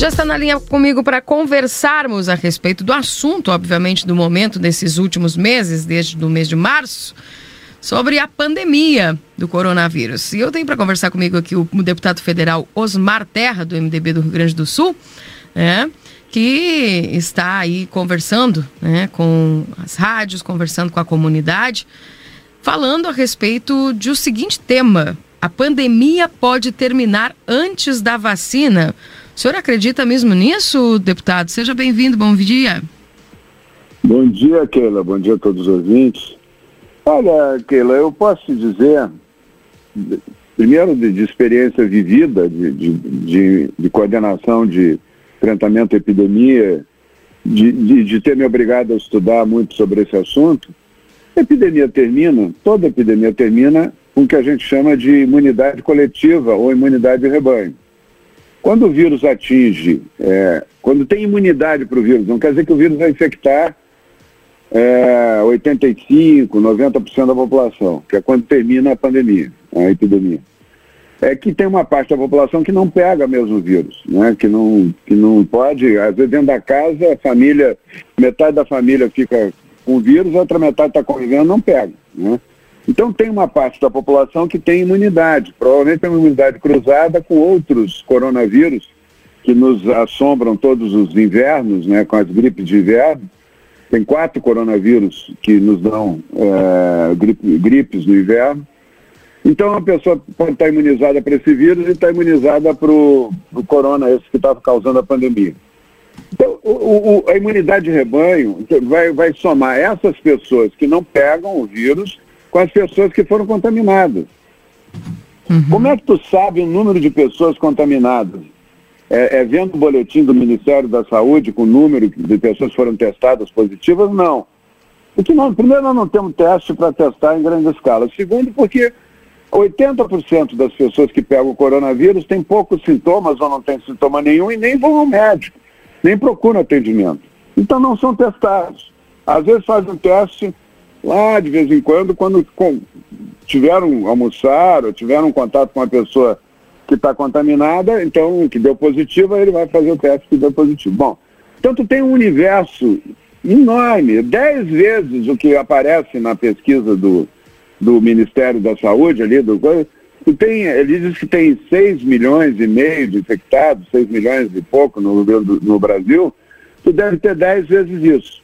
Já está na linha comigo para conversarmos a respeito do assunto, obviamente, do momento desses últimos meses, desde o mês de março, sobre a pandemia do coronavírus. E eu tenho para conversar comigo aqui o, deputado federal Osmar Terra, do MDB do Rio Grande do Sul, né, que está aí conversando né, com as rádios, conversando com a comunidade, falando a respeito de o seguinte tema: a pandemia pode terminar antes da vacina. O senhor acredita mesmo nisso, deputado? Seja bem-vindo, bom dia. Bom dia, Keila. Bom dia a todos os ouvintes. Olha, Keila, eu posso te dizer, primeiro de, de experiência vivida, de, de, de, de coordenação de enfrentamento à epidemia, de, de, de ter me obrigado a estudar muito sobre esse assunto, a epidemia termina, toda epidemia termina com o que a gente chama de imunidade coletiva ou imunidade de rebanho. Quando o vírus atinge, é, quando tem imunidade para o vírus, não quer dizer que o vírus vai infectar é, 85, 90% da população, que é quando termina a pandemia, a epidemia. É que tem uma parte da população que não pega mesmo o vírus, né? que, não, que não pode, às vezes dentro da casa, a família, metade da família fica com o vírus, a outra metade está convivendo não pega. Né? Então tem uma parte da população que tem imunidade, provavelmente tem uma imunidade cruzada com outros coronavírus que nos assombram todos os invernos, né, com as gripes de inverno, tem quatro coronavírus que nos dão é, gripe, gripes no inverno. Então a pessoa pode estar imunizada para esse vírus e está imunizada para o corona, esse que estava causando a pandemia. Então, o, o, a imunidade de rebanho vai, vai somar essas pessoas que não pegam o vírus com as pessoas que foram contaminadas. Uhum. Como é que tu sabe o número de pessoas contaminadas? é, é, vendo o boletim do Ministério da Saúde com o número de pessoas que foram testadas positivas? Não. Porque nós, primeiro, nós não temos teste para testar em grande escala. Segundo, porque 80% das pessoas que pegam o coronavírus têm poucos sintomas ou não têm sintoma nenhum e nem vão ao médico, nem procuram atendimento. Então não são testados. Às vezes fazem um teste lá de vez em quando, quando tiveram almoçar ou tiveram contato com uma pessoa que está contaminada, então que deu positivo, ele vai fazer o teste que deu positivo. Bom, então tu tem um universo enorme, dez vezes o que aparece na pesquisa do, do Ministério da Saúde ali, do tu tem, ele diz que tem 6 milhões e meio de infectados, 6 milhões e pouco no, no Brasil, tu deve ter 10 vezes isso.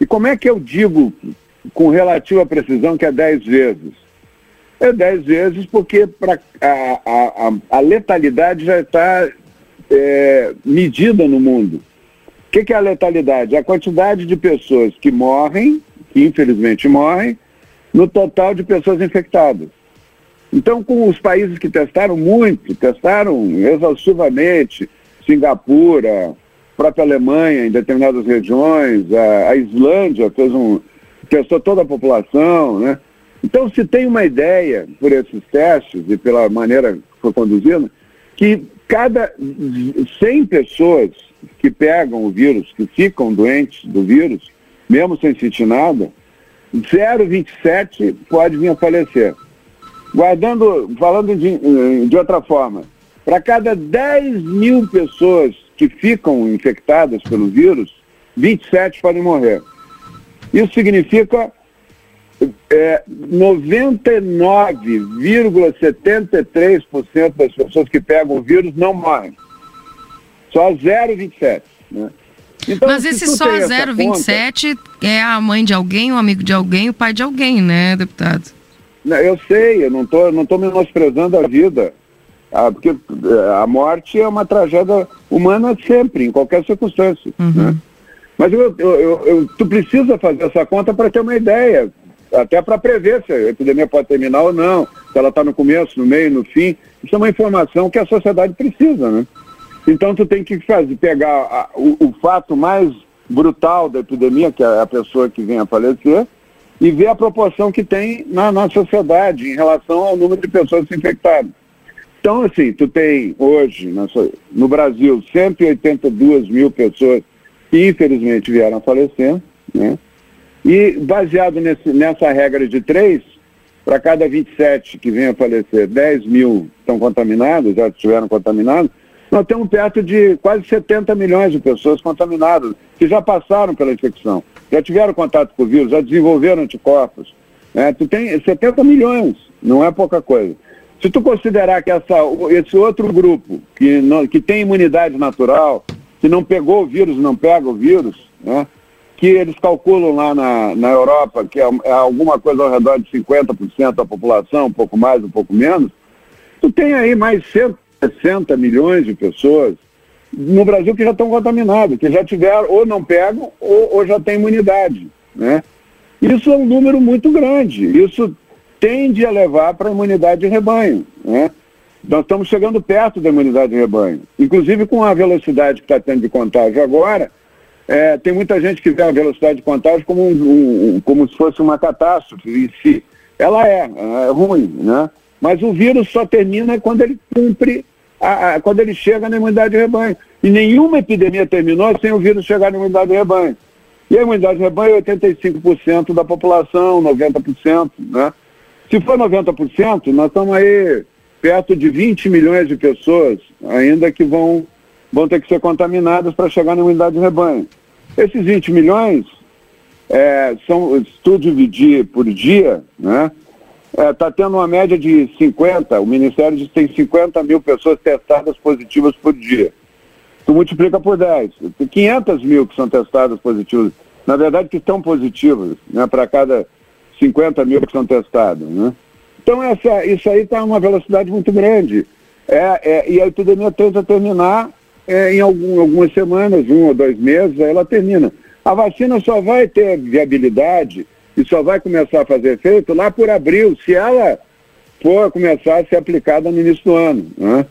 E como é que eu digo com relativa precisão que é 10 vezes? É 10 vezes porque pra, a, a, a letalidade já está é, medida no mundo. O que, que é a letalidade? A quantidade de pessoas que morrem, que infelizmente morrem, no total de pessoas infectadas. Então, com os países que testaram muito, testaram exaustivamente, Singapura, própria Alemanha em determinadas regiões, a, a Islândia fez um, testou toda a população, né? Então, se tem uma ideia, por esses testes e pela maneira que foi conduzido, que cada 100 pessoas que pegam o vírus, que ficam doentes do vírus, mesmo sem sentir nada, 0,27 pode vir a falecer. Guardando, falando de, de outra forma, para cada 10 mil pessoas que ficam infectadas pelo vírus, 27 podem morrer. Isso significa é, 99,73% das pessoas que pegam o vírus não morrem. Só 0,27%. Né? Então, Mas esse só 0,27 conta... é a mãe de alguém, o amigo de alguém, o pai de alguém, né, deputado? Eu sei, eu não estou não tô menosprezando a vida. Ah, porque é, a morte é uma tragédia humana sempre, em qualquer circunstância. Uhum. Né? Mas eu, eu, eu, tu precisa fazer essa conta para ter uma ideia até para prever se a epidemia pode terminar ou não, se ela está no começo, no meio, no fim. Isso é uma informação que a sociedade precisa, né? Então tu tem que fazer, pegar a, o, o, fato mais brutal da epidemia, que é a pessoa que vem a falecer, e ver a proporção que tem na, na sociedade em relação ao número de pessoas infectadas. Então, assim, tu tem hoje no Brasil 182 mil pessoas que infelizmente vieram a falecer, né? E baseado nesse, nessa regra de três, para cada 27 que vem a falecer, 10 mil estão contaminados, já estiveram contaminados, nós temos perto de quase 70 milhões de pessoas contaminadas, que já passaram pela infecção, já tiveram contato com o vírus, já desenvolveram anticorpos. Né? Tu tem 70 milhões, não é pouca coisa. Se tu considerar que essa, esse outro grupo, que, não, que tem imunidade natural, que não pegou o vírus, não pega o vírus, né? que eles calculam lá na, na Europa, que é, é alguma coisa ao redor de 50% da população, um pouco mais, um pouco menos, tu tem aí mais 160 milhões de pessoas no Brasil que já estão contaminadas, que já tiveram, ou não pegam, ou, ou já têm imunidade. Né? Isso é um número muito grande. Isso tende a levar para a imunidade de rebanho. Né? Nós estamos chegando perto da imunidade de rebanho. Inclusive com a velocidade que está tendo de contágio agora, é, tem muita gente que vê a velocidade de contágio como, um, um, como se fosse uma catástrofe em si. Ela é, é ruim, né? Mas o vírus só termina quando ele cumpre, a, a, quando ele chega na imunidade de rebanho. E nenhuma epidemia terminou sem o vírus chegar na imunidade de rebanho. E a imunidade de rebanho é 85% da população, 90%, né? Se for 90%, nós estamos aí perto de 20 milhões de pessoas ainda que vão vão ter que ser contaminadas para chegar na imunidade de rebanho. Esses 20 milhões, é, são, se tu dividir por dia, né, está é, tá tendo uma média de 50, o Ministério diz que tem 50 mil pessoas testadas positivas por dia. Tu multiplica por 10. Tem 500 mil que são testadas positivas. Na verdade, que estão positivas, né, para cada 50 mil que são testadas. Né? Então, essa, isso aí está uma velocidade muito grande. É, é, e a epidemia tenta terminar é, em algum, algumas semanas, um ou dois meses, aí ela termina. A vacina só vai ter viabilidade e só vai começar a fazer efeito lá por abril, se ela for começar a ser aplicada no início do ano. Né?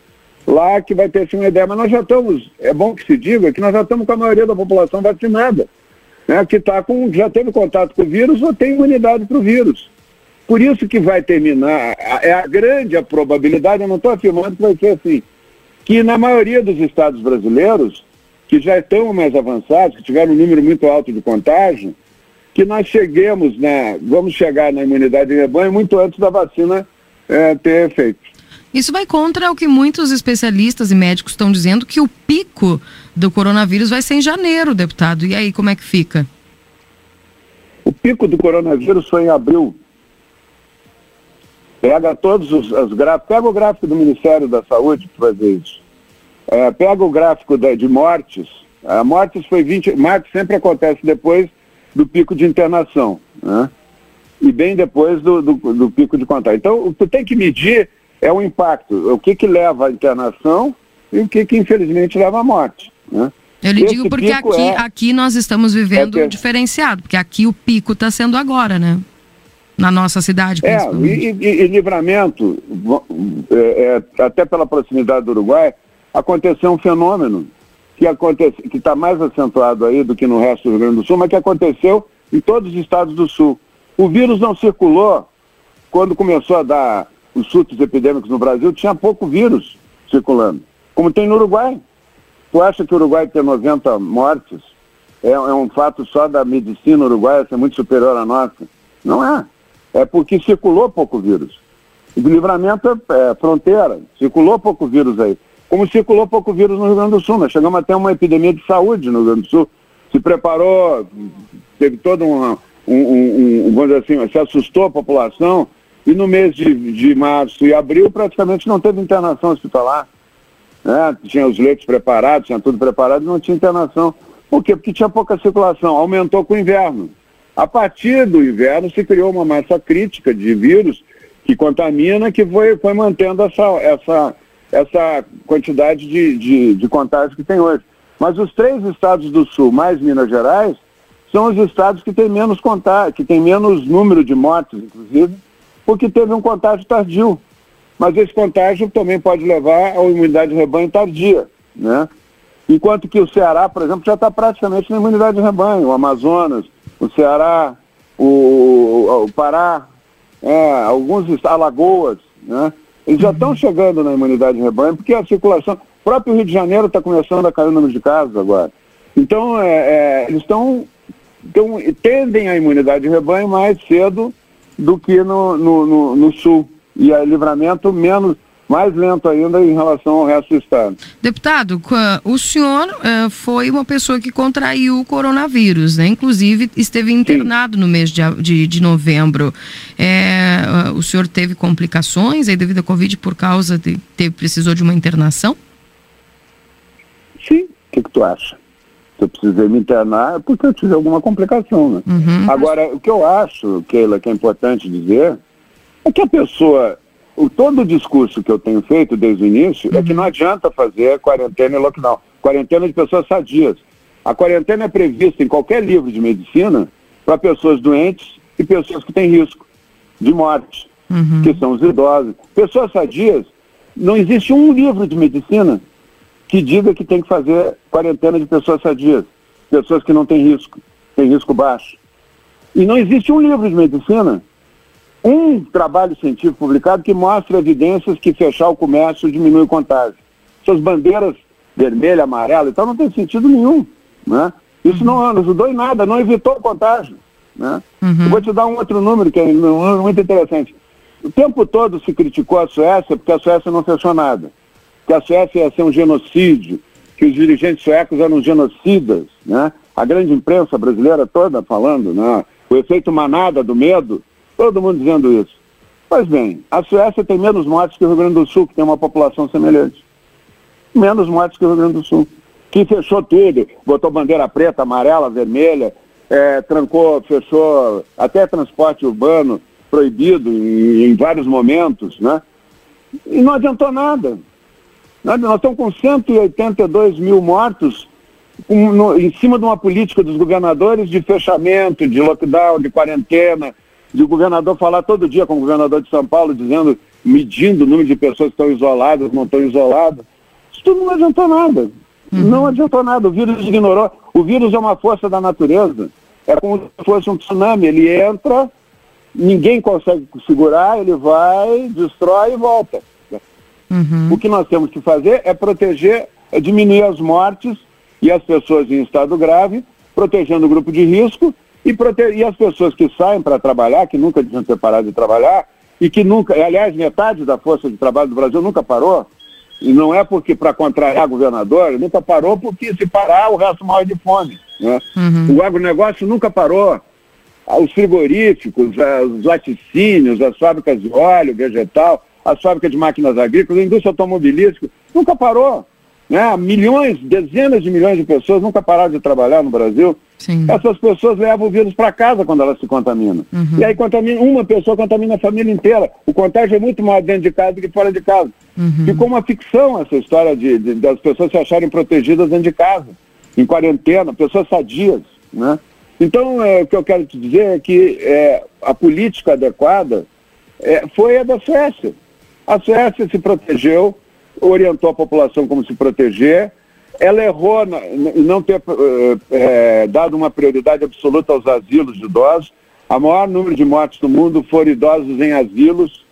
Lá que vai ter assim, uma ideia. Mas nós já estamos, é bom que se diga que nós já estamos com a maioria da população vacinada, né? que tá com, já teve contato com o vírus ou tem imunidade para o vírus. Por isso que vai terminar, é a grande a probabilidade, eu não estou afirmando que vai ser assim, que na maioria dos estados brasileiros, que já estão mais avançados, que tiveram um número muito alto de contágio, que nós cheguemos na, vamos chegar na imunidade de rebanho muito antes da vacina é, ter efeito. Isso vai contra o que muitos especialistas e médicos estão dizendo, que o pico do coronavírus vai ser em janeiro, deputado. E aí, como é que fica? O pico do coronavírus foi em abril. Pega todos os, os gráficos, pega o gráfico do Ministério da Saúde para fazer isso. É, pega o gráfico da, de mortes. A mortes foi 20. Mortes sempre acontece depois do pico de internação, né? E bem depois do, do, do pico de contágio. Então, o que tem que medir é o impacto, o que, que leva à internação e o que, que infelizmente leva à morte. Né? Eu lhe Esse digo porque aqui, é, aqui nós estamos vivendo é diferenciado, porque aqui o pico está sendo agora, né? Na nossa cidade. É, e, e, e, livramento, é, é, até pela proximidade do Uruguai, aconteceu um fenômeno que acontece, que está mais acentuado aí do que no resto do Rio Grande do Sul, mas que aconteceu em todos os estados do Sul. O vírus não circulou quando começou a dar os surtos epidêmicos no Brasil, tinha pouco vírus circulando, como tem no Uruguai. Tu acha que o Uruguai tem 90 mortes? É, é um fato só da medicina uruguaia ser muito superior à nossa? Não é é porque circulou pouco vírus. O livramento é, é fronteira, circulou pouco vírus aí. Como circulou pouco vírus no Rio Grande do Sul, nós chegamos até uma epidemia de saúde no Rio Grande do Sul. Se preparou, teve todo um, um, um, um assim, se assustou a população, e no mês de, de março e abril praticamente não teve internação hospitalar. Né? Tinha os leitos preparados, tinha tudo preparado, não tinha internação. Por quê? Porque tinha pouca circulação, aumentou com o inverno. A partir do inverno se criou uma massa crítica de vírus que contamina, que foi, foi mantendo essa, essa, essa quantidade de, de, de contágio que tem hoje. Mas os três estados do sul, mais Minas Gerais, são os estados que têm menos contágio, que têm menos número de mortes, inclusive, porque teve um contágio tardio. Mas esse contágio também pode levar a imunidade de rebanho tardia, né? Enquanto que o Ceará, por exemplo, já está praticamente na imunidade de rebanho, o Amazonas, o Ceará, o, o Pará, é, alguns Alagoas, né? Eles já estão chegando na imunidade de rebanho, porque a circulação. O próprio Rio de Janeiro está começando a cair o número de casos agora. Então, é, é, eles estão. Tendem à imunidade de rebanho mais cedo do que no, no, no, no sul. E a livramento menos. Mais lento ainda em relação ao resto do estado. Deputado, o senhor uh, foi uma pessoa que contraiu o coronavírus, né? Inclusive esteve internado Sim. no mês de, de, de novembro. É, uh, o senhor teve complicações aí devido à Covid por causa de ter precisou de uma internação? Sim. O que, que tu acha? Se eu precisei me internar é porque eu tive alguma complicação, né? Uhum. Agora, o que eu acho, Keila, que é importante dizer, é que a pessoa o, todo o discurso que eu tenho feito desde o início uhum. é que uhum. não adianta fazer quarentena e lockdown. Quarentena de pessoas sadias. A quarentena é prevista em qualquer livro de medicina para pessoas doentes e pessoas que têm risco de morte, uhum. que são os idosos. Pessoas sadias, não existe um livro de medicina que diga que tem que fazer quarentena de pessoas sadias, pessoas que não têm risco, têm risco baixo. E não existe um livro de medicina um trabalho científico publicado que mostra evidências que fechar o comércio diminui o contágio. Essas bandeiras vermelha, amarela e tal não tem sentido nenhum. Né? Isso uhum. não, não ajudou em nada, não evitou o contágio. Né? Uhum. Eu vou te dar um outro número que é muito interessante. O tempo todo se criticou a Suécia porque a Suécia não fechou nada. Que a Suécia ia ser um genocídio, que os dirigentes suecos eram genocidas. Né? A grande imprensa brasileira toda falando, né? o efeito manada do medo Todo mundo dizendo isso. Pois bem, a Suécia tem menos mortes que o Rio Grande do Sul, que tem uma população semelhante. Menos mortes que o Rio Grande do Sul. Que fechou tudo, botou bandeira preta, amarela, vermelha, é, trancou, fechou até transporte urbano proibido em, em, vários momentos, né? E não adiantou nada. Nós estamos com 182 mil mortos no, em cima de uma política dos governadores de fechamento, de lockdown, de quarentena, de o governador falar todo dia com o governador de São Paulo, dizendo, medindo o número de pessoas que estão isoladas, não estão isoladas. Isso tudo não adiantou nada. Uhum. Não adiantou nada. O vírus ignorou. O vírus é uma força da natureza. É como se fosse um tsunami. Ele entra, ninguém consegue segurar, ele vai, destrói e volta. Uhum. O que nós temos que fazer é proteger, é diminuir as mortes e as pessoas em estado grave, protegendo o grupo de risco e, prote... e as pessoas que saem para trabalhar, que nunca deviam ter parado de trabalhar, e que nunca, aliás, metade da força de trabalho do Brasil nunca parou, e não é porque para contrariar governador, nunca parou porque se parar o resto morre de fome. Né? Uhum. O agronegócio nunca parou. Os frigoríficos, os laticínios, as fábricas de óleo, vegetal, as fábricas de máquinas agrícolas, a indústria automobilística, nunca parou. Né? Milhões, dezenas de milhões de pessoas nunca pararam de trabalhar no Brasil. Sim. Essas pessoas levam o vírus para casa quando elas se contaminam. Uhum. E aí contamina, uma pessoa contamina a família inteira. O contágio é muito mais dentro de casa do que fora de casa. Uhum. Ficou uma ficção essa história de, de, das pessoas se acharem protegidas dentro de casa, em quarentena, pessoas sadias. Né? Então, é, o que eu quero te dizer é que é, a política adequada é, foi a da Suécia. A Suécia se protegeu, orientou a população como se proteger. Ela errou em não ter é, dado uma prioridade absoluta aos asilos de idosos. A maior número de mortes do mundo foram idosos em asilos.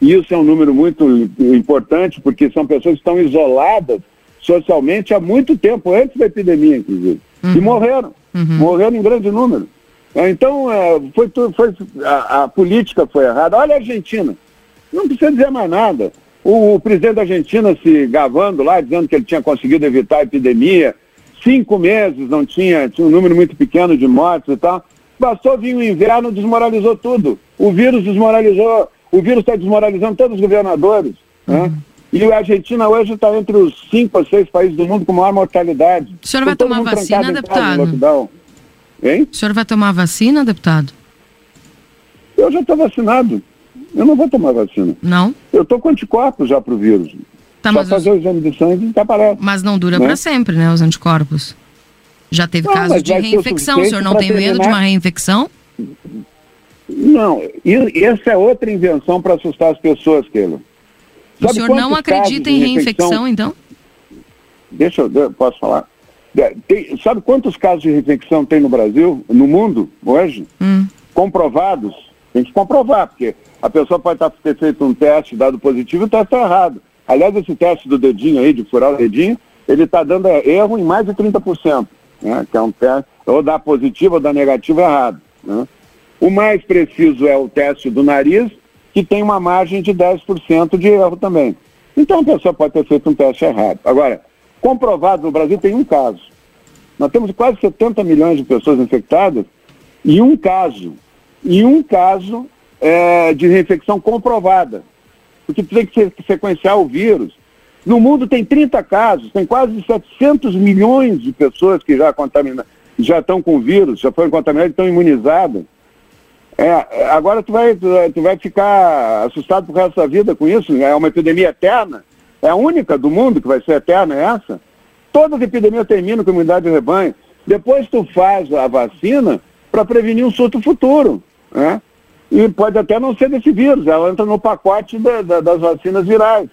E isso é um número muito importante, porque são pessoas que estão isoladas socialmente há muito tempo, antes da epidemia, inclusive. Uhum. E morreram. Uhum. Morreram em grande número. Então, é, foi, foi, a, a política foi errada. Olha a Argentina. Não precisa dizer mais nada. O, o, presidente da Argentina se gavando lá, dizendo que ele tinha conseguido evitar a epidemia. Cinco meses não tinha, tinha um número muito pequeno de mortes e tal. Bastou vir o inverno, desmoralizou tudo. O vírus desmoralizou, o vírus está desmoralizando todos os governadores. Né? Uhum. E a Argentina hoje está entre os cinco ou seis países do mundo com maior mortalidade. O senhor vai tomar vacina, deputado? Hein? O senhor vai tomar vacina, deputado? Eu já estou vacinado. Eu não vou tomar vacina. Não? Eu estou com anticorpos já para o vírus. Tá, Só fazer os... o exame de sangue e está parado. Mas não dura né? para sempre, né, os anticorpos? Já teve não, casos de reinfecção. O, o senhor não tem terminar... medo de uma reinfecção? Não, e essa é outra invenção para assustar as pessoas, Keila. O senhor não acredita em reinfecção, então? Deixa eu, posso falar. Tem, sabe quantos casos de reinfecção tem no Brasil, no mundo, hoje? Hum. Comprovados? Tem que comprovar, porque a pessoa pode ter feito um teste, dado positivo, e o teste está errado. Aliás, esse teste do dedinho aí, de furar o dedinho, ele está dando erro em mais de 30%, né? que é um teste, ou dá positivo ou dá negativo errado. Né? O mais preciso é o teste do nariz, que tem uma margem de 10% de erro também. Então a pessoa pode ter feito um teste errado. Agora, comprovado no Brasil tem um caso. Nós temos quase 70 milhões de pessoas infectadas e um caso, e um caso é, de reinfecção comprovada. Porque tem que sequenciar o vírus. No mundo tem 30 casos, tem quase 700 milhões de pessoas que já contaminadas, já estão com vírus, já foram contaminadas, estão imunizadas. É, agora tu vai, tu vai ficar assustado por resto da vida com isso, é uma epidemia eterna, é a única do mundo que vai ser eterna, é essa? Todas as epidemias terminam com imunidade de rebanho. Depois tu faz a vacina para prevenir um surto futuro. Né? E pode até não ser desse vírus, ela entra no pacote da, da, das vacinas virais.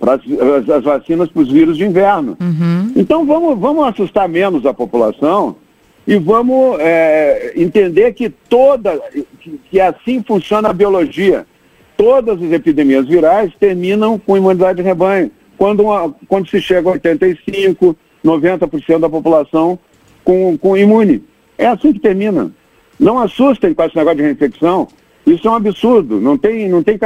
As, as, vacinas para os vírus de inverno. Uhum. Então vamos, vamos assustar menos a população e vamos é, entender que toda que, que assim funciona a biologia. Todas as epidemias virais terminam com imunidade de rebanho quando, uma, quando se chega a 85%, 90% da população com, com imune. É assim que termina. Não assustem com esse negócio de reinfecção. Isso é um absurdo. Não tem, não tem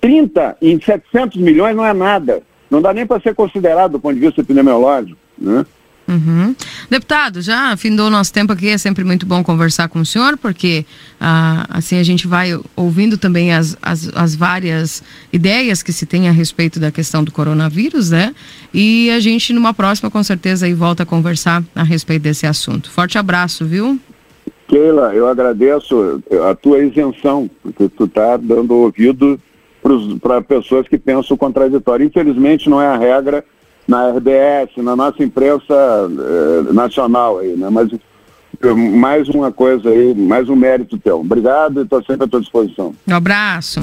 30 em 700 milhões não é nada. Não dá nem para ser considerado do ponto de vista epidemiológico. Né? Uhum. Deputado, já findou o nosso tempo aqui, é sempre muito bom conversar com o senhor, porque ah, assim a gente vai ouvindo também as, as, as, várias ideias que se tem a respeito da questão do coronavírus, né? E a gente, numa próxima, com certeza, aí volta a conversar a respeito desse assunto. Forte abraço, viu? Keila, eu agradeço a tua isenção, porque tu está dando ouvido para pessoas que pensam o contraditório. Infelizmente, não é a regra na RBS, na nossa imprensa eh, nacional aí, né? Mas eh, mais uma coisa aí, mais um mérito teu. Obrigado e estou sempre à tua disposição. Um abraço.